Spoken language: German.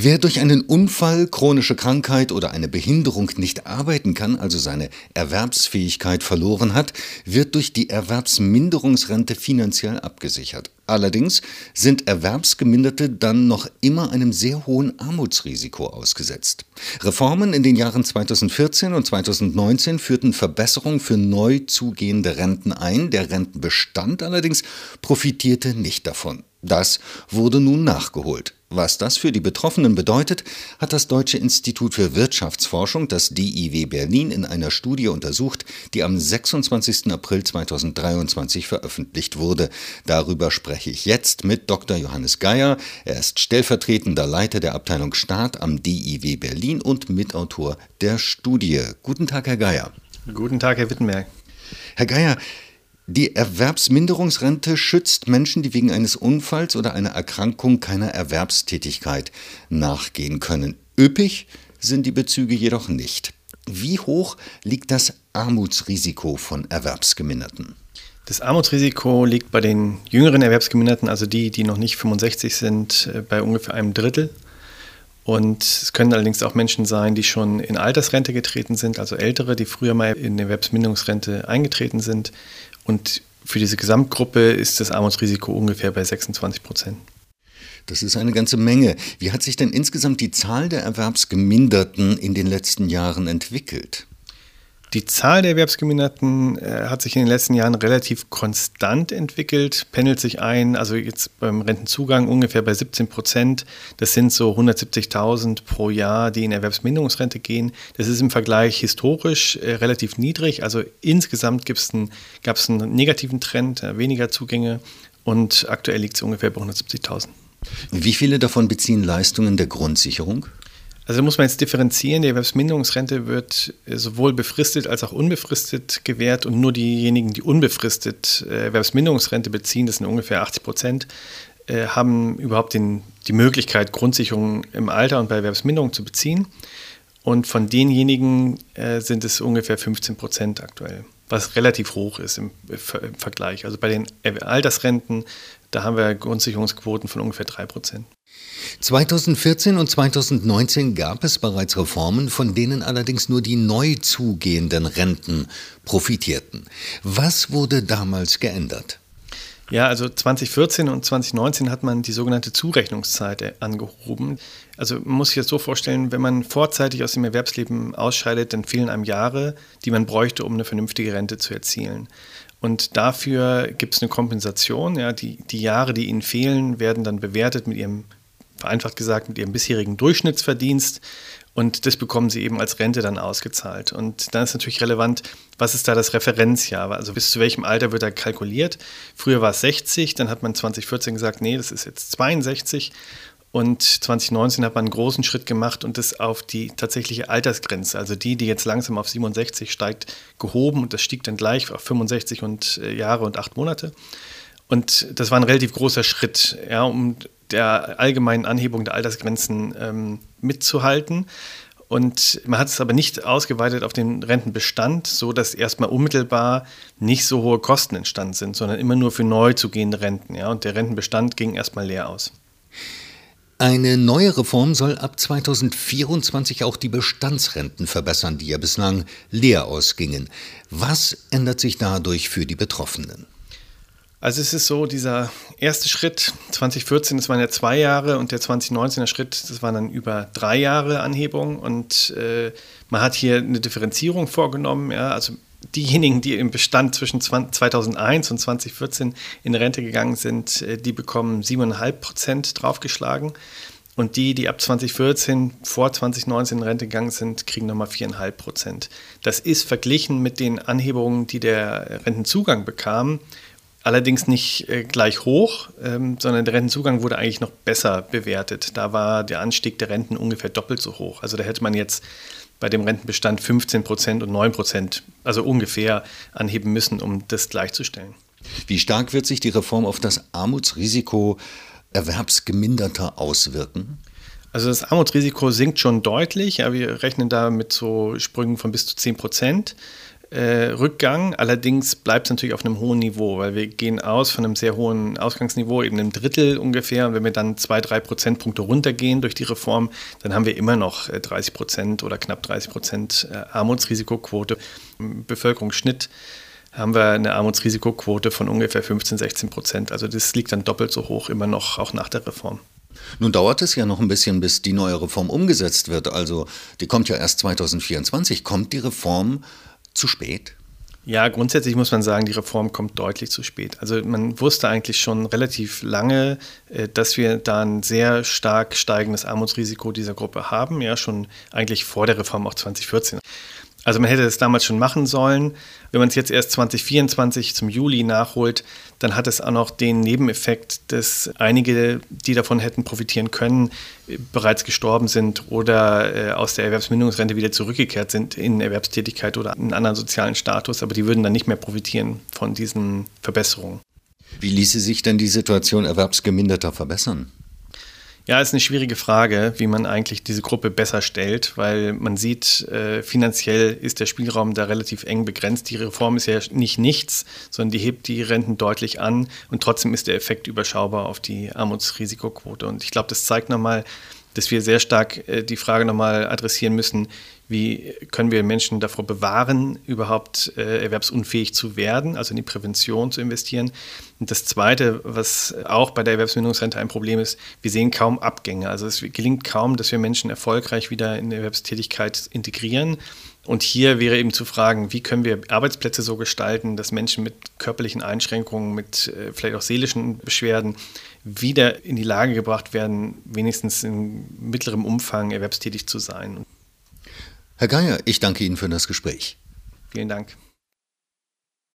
Wer durch einen Unfall, chronische Krankheit oder eine Behinderung nicht arbeiten kann, also seine Erwerbsfähigkeit verloren hat, wird durch die Erwerbsminderungsrente finanziell abgesichert. Allerdings sind Erwerbsgeminderte dann noch immer einem sehr hohen Armutsrisiko ausgesetzt. Reformen in den Jahren 2014 und 2019 führten Verbesserungen für neu zugehende Renten ein, der Rentenbestand allerdings profitierte nicht davon. Das wurde nun nachgeholt. Was das für die Betroffenen bedeutet, hat das Deutsche Institut für Wirtschaftsforschung, das DIW Berlin, in einer Studie untersucht, die am 26. April 2023 veröffentlicht wurde. Darüber spreche ich jetzt mit Dr. Johannes Geier. Er ist stellvertretender Leiter der Abteilung Staat am DIW Berlin und Mitautor der Studie. Guten Tag, Herr Geier. Guten Tag, Herr Wittenberg. Herr Geier, die Erwerbsminderungsrente schützt Menschen, die wegen eines Unfalls oder einer Erkrankung keiner Erwerbstätigkeit nachgehen können. Üppig sind die Bezüge jedoch nicht. Wie hoch liegt das Armutsrisiko von Erwerbsgeminderten? Das Armutsrisiko liegt bei den jüngeren Erwerbsgeminderten, also die, die noch nicht 65 sind, äh, bei ungefähr einem Drittel. Und es können allerdings auch Menschen sein, die schon in Altersrente getreten sind, also Ältere, die früher mal in Erwerbsminderungsrente eingetreten sind. Und für diese Gesamtgruppe ist das Armutsrisiko ungefähr bei 26 Prozent. Das ist eine ganze Menge. Wie hat sich denn insgesamt die Zahl der Erwerbsgeminderten in den letzten Jahren entwickelt? Die Zahl der Erwerbsgeminderten äh, hat sich in den letzten Jahren relativ konstant entwickelt, pendelt sich ein, also jetzt beim Rentenzugang ungefähr bei 17 Prozent. Das sind so 170.000 pro Jahr, die in Erwerbsminderungsrente gehen. Das ist im Vergleich historisch äh, relativ niedrig. Also insgesamt gab es einen negativen Trend, äh, weniger Zugänge und aktuell liegt es ungefähr bei 170.000. Wie viele davon beziehen Leistungen der Grundsicherung? Also muss man jetzt differenzieren. Die Erwerbsminderungsrente wird äh, sowohl befristet als auch unbefristet gewährt und nur diejenigen, die unbefristet äh, Erwerbsminderungsrente beziehen, das sind ungefähr 80 Prozent, äh, haben überhaupt den, die Möglichkeit, Grundsicherung im Alter und bei Erwerbsminderung zu beziehen. Und von denjenigen sind es ungefähr 15 Prozent aktuell, was relativ hoch ist im, im Vergleich. Also bei den Altersrenten, da haben wir Grundsicherungsquoten von ungefähr 3 Prozent. 2014 und 2019 gab es bereits Reformen, von denen allerdings nur die neu zugehenden Renten profitierten. Was wurde damals geändert? Ja, also 2014 und 2019 hat man die sogenannte Zurechnungszeit angehoben. Also man muss sich das so vorstellen, wenn man vorzeitig aus dem Erwerbsleben ausscheidet, dann fehlen einem Jahre, die man bräuchte, um eine vernünftige Rente zu erzielen. Und dafür gibt es eine Kompensation. Ja, die, die Jahre, die ihnen fehlen, werden dann bewertet mit ihrem vereinfacht gesagt, mit ihrem bisherigen Durchschnittsverdienst. Und das bekommen sie eben als Rente dann ausgezahlt. Und dann ist natürlich relevant, was ist da das Referenzjahr? Also bis zu welchem Alter wird da kalkuliert? Früher war es 60, dann hat man 2014 gesagt, nee, das ist jetzt 62. Und 2019 hat man einen großen Schritt gemacht und das auf die tatsächliche Altersgrenze, also die, die jetzt langsam auf 67 steigt, gehoben. Und das stieg dann gleich auf 65 und, äh, Jahre und acht Monate. Und das war ein relativ großer Schritt, ja, um der allgemeinen Anhebung der Altersgrenzen ähm, mitzuhalten. Und man hat es aber nicht ausgeweitet auf den Rentenbestand, so dass erstmal unmittelbar nicht so hohe Kosten entstanden sind, sondern immer nur für neu zugehende Renten. Ja? Und der Rentenbestand ging erstmal leer aus. Eine neue Reform soll ab 2024 auch die Bestandsrenten verbessern, die ja bislang leer ausgingen. Was ändert sich dadurch für die Betroffenen? Also es ist so, dieser erste Schritt 2014, das waren ja zwei Jahre und der 2019er Schritt, das waren dann über drei Jahre Anhebung und äh, man hat hier eine Differenzierung vorgenommen. Ja, also diejenigen, die im Bestand zwischen 2001 und 2014 in Rente gegangen sind, äh, die bekommen 7,5 Prozent draufgeschlagen. Und die, die ab 2014 vor 2019 in Rente gegangen sind, kriegen nochmal 4,5 Prozent. Das ist verglichen mit den Anhebungen, die der Rentenzugang bekam, allerdings nicht äh, gleich hoch, ähm, sondern der Rentenzugang wurde eigentlich noch besser bewertet. Da war der Anstieg der Renten ungefähr doppelt so hoch. Also da hätte man jetzt bei dem Rentenbestand 15 Prozent und 9 Prozent, also ungefähr, anheben müssen, um das gleichzustellen. Wie stark wird sich die Reform auf das Armutsrisiko Erwerbsgeminderter auswirken? Also das Armutsrisiko sinkt schon deutlich. Ja, wir rechnen da mit so Sprüngen von bis zu 10 Prozent. Äh, Rückgang. Allerdings bleibt es natürlich auf einem hohen Niveau, weil wir gehen aus von einem sehr hohen Ausgangsniveau, eben einem Drittel ungefähr. Und wenn wir dann zwei, drei Prozentpunkte runtergehen durch die Reform, dann haben wir immer noch 30 äh, Prozent oder knapp 30 Prozent äh, Armutsrisikoquote. Im Bevölkerungsschnitt haben wir eine Armutsrisikoquote von ungefähr 15, 16 Prozent. Also das liegt dann doppelt so hoch immer noch, auch nach der Reform. Nun dauert es ja noch ein bisschen, bis die neue Reform umgesetzt wird. Also die kommt ja erst 2024. Kommt die Reform zu spät? Ja, grundsätzlich muss man sagen, die Reform kommt deutlich zu spät. Also man wusste eigentlich schon relativ lange, äh, dass wir da ein sehr stark steigendes Armutsrisiko dieser Gruppe haben, ja schon eigentlich vor der Reform auch 2014. Also man hätte es damals schon machen sollen. Wenn man es jetzt erst 2024 zum Juli nachholt, dann hat es auch noch den Nebeneffekt, dass einige, die davon hätten profitieren können, bereits gestorben sind oder äh, aus der Erwerbsminderungsrente wieder zurückgekehrt sind in Erwerbstätigkeit oder einen anderen sozialen Status, aber die würden dann nicht mehr profitieren von diesen Verbesserungen. Wie ließe sich denn die Situation Erwerbsgeminderter verbessern? Ja, ist eine schwierige Frage, wie man eigentlich diese Gruppe besser stellt, weil man sieht, äh, finanziell ist der Spielraum da relativ eng begrenzt. Die Reform ist ja nicht nichts, sondern die hebt die Renten deutlich an und trotzdem ist der Effekt überschaubar auf die Armutsrisikoquote. Und ich glaube, das zeigt nochmal, dass wir sehr stark äh, die Frage nochmal adressieren müssen, wie können wir Menschen davor bewahren, überhaupt äh, erwerbsunfähig zu werden, also in die Prävention zu investieren. Und das Zweite, was auch bei der Erwerbsminderungsrente ein Problem ist, wir sehen kaum Abgänge. Also es gelingt kaum, dass wir Menschen erfolgreich wieder in Erwerbstätigkeit integrieren. Und hier wäre eben zu fragen, wie können wir Arbeitsplätze so gestalten, dass Menschen mit körperlichen Einschränkungen, mit äh, vielleicht auch seelischen Beschwerden wieder in die Lage gebracht werden, wenigstens in mittlerem Umfang erwerbstätig zu sein. Herr Geier, ich danke Ihnen für das Gespräch. Vielen Dank.